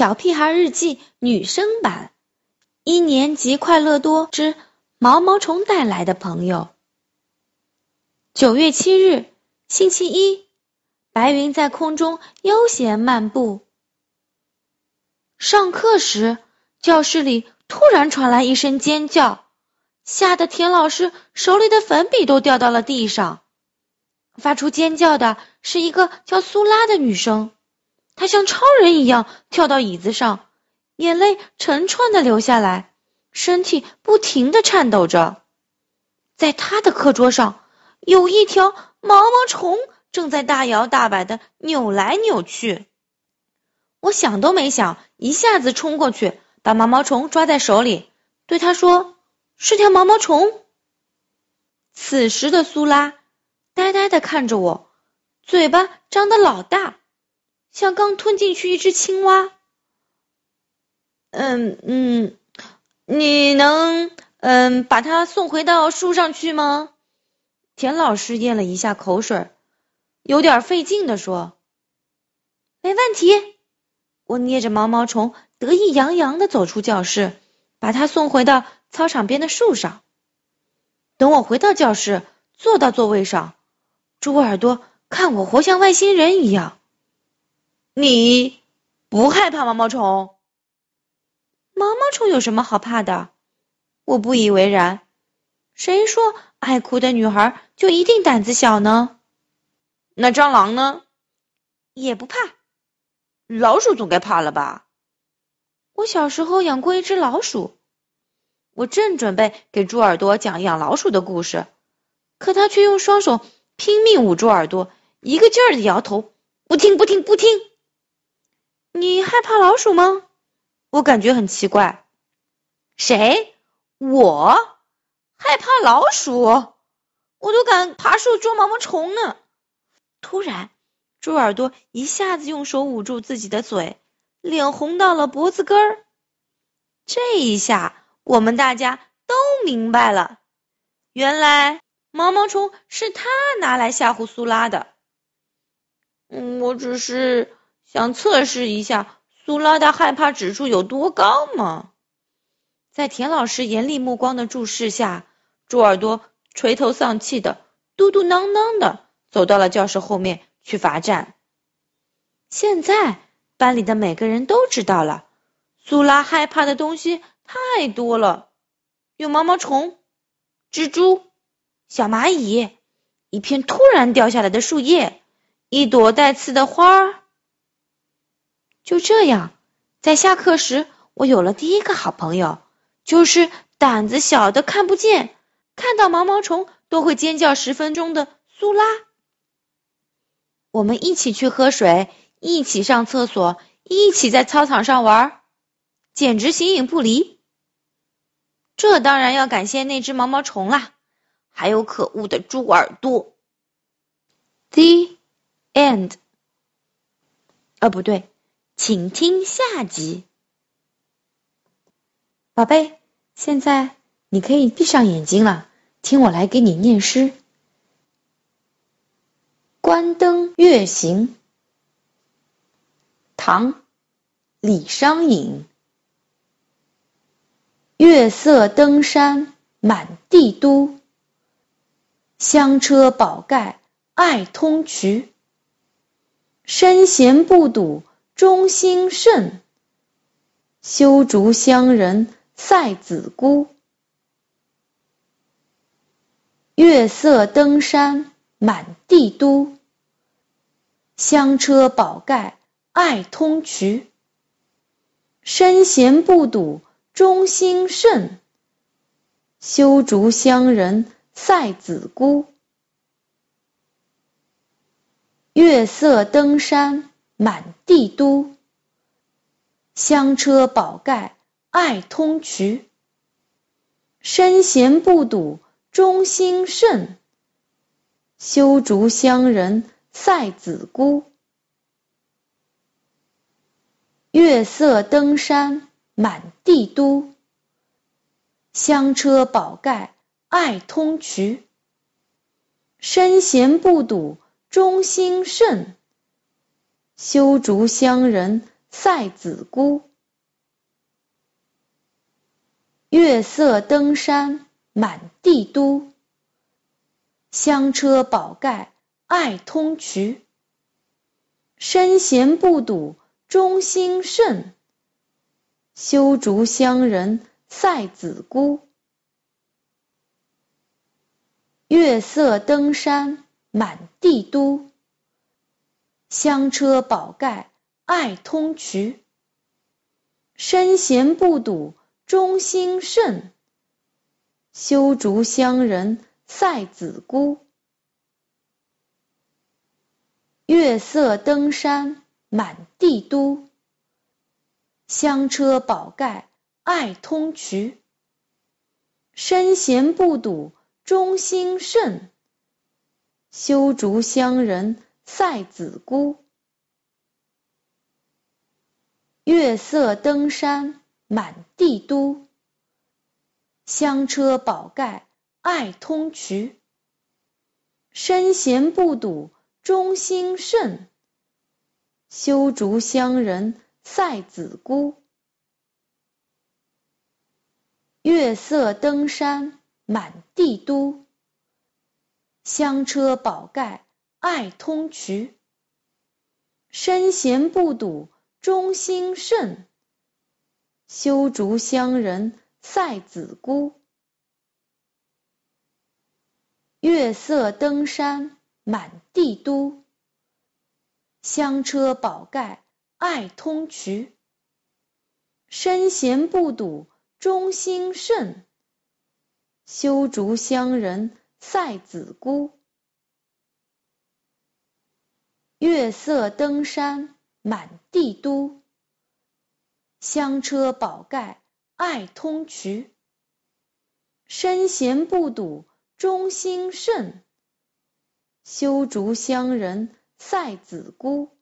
小屁孩日记》女生版，一年级快乐多之毛毛虫带来的朋友。九月七日，星期一，白云在空中悠闲漫步。上课时，教室里突然传来一声尖叫，吓得田老师手里的粉笔都掉到了地上。发出尖叫的是一个叫苏拉的女生。他像超人一样跳到椅子上，眼泪成串的流下来，身体不停的颤抖着。在他的课桌上，有一条毛毛虫正在大摇大摆的扭来扭去。我想都没想，一下子冲过去，把毛毛虫抓在手里，对他说：“是条毛毛虫。”此时的苏拉呆呆的看着我，嘴巴张得老大。像刚吞进去一只青蛙。嗯嗯，你能嗯把它送回到树上去吗？田老师咽了一下口水，有点费劲的说：“没问题。”我捏着毛毛虫，得意洋洋的走出教室，把它送回到操场边的树上。等我回到教室，坐到座位上，猪耳朵看我活像外星人一样。你不害怕毛毛虫？毛毛虫有什么好怕的？我不以为然。谁说爱哭的女孩就一定胆子小呢？那蟑螂呢？也不怕。老鼠总该怕了吧？我小时候养过一只老鼠。我正准备给猪耳朵讲养老鼠的故事，可他却用双手拼命捂住耳朵，一个劲儿的摇头，不听，不听，不听。你害怕老鼠吗？我感觉很奇怪。谁？我害怕老鼠？我都敢爬树捉毛毛虫呢。突然，猪耳朵一下子用手捂住自己的嘴，脸红到了脖子根儿。这一下，我们大家都明白了，原来毛毛虫是他拿来吓唬苏拉的。嗯，我只是。想测试一下苏拉的害怕指数有多高吗？在田老师严厉目光的注视下，猪耳朵垂头丧气的、嘟嘟囔囔的走到了教室后面去罚站。现在班里的每个人都知道了，苏拉害怕的东西太多了，有毛毛虫、蜘蛛、小蚂蚁、一片突然掉下来的树叶、一朵带刺的花儿。就这样，在下课时，我有了第一个好朋友，就是胆子小的看不见，看到毛毛虫都会尖叫十分钟的苏拉。我们一起去喝水，一起上厕所，一起在操场上玩，简直形影不离。这当然要感谢那只毛毛虫啦，还有可恶的猪耳朵。The end。啊，不对。请听下集，宝贝，现在你可以闭上眼睛了，听我来给你念诗。关灯月行，唐·李商隐。月色登山满地都，香车宝盖爱通衢，身闲不睹。中兴盛，修竹乡人赛子姑。月色登山满地都，香车宝盖爱通衢。身闲不睹中兴盛，修竹乡人赛子姑。月色登山。满地都，香车宝盖爱通衢。身闲不睹中兴盛，修竹乡人赛子姑。月色登山满地都，香车宝盖爱通衢。身闲不睹中兴盛。修竹乡人赛子姑。月色登山满地都，香车宝盖爱通衢。身闲不睹忠心甚，修竹乡人赛子姑。月色登山满地都，香车宝盖爱通衢。身闲不睹忠心甚，修竹乡人赛子姑。月色登山满地都，香车宝盖爱通衢。身闲不睹忠心甚，修竹乡人赛子姑。月色登山满地都，香车宝盖爱通衢。身闲不睹忠心甚，修竹乡人赛子姑。月色登山满地都，香车宝盖爱通衢。身闲不睹忠心甚，修竹乡人赛子姑。月色登山。满地都，香车宝盖爱通衢。身闲不睹忠心甚，修竹乡人赛子姑。月色登山满地都，香车宝盖爱通衢。身闲不睹忠心甚。修竹乡人赛子姑。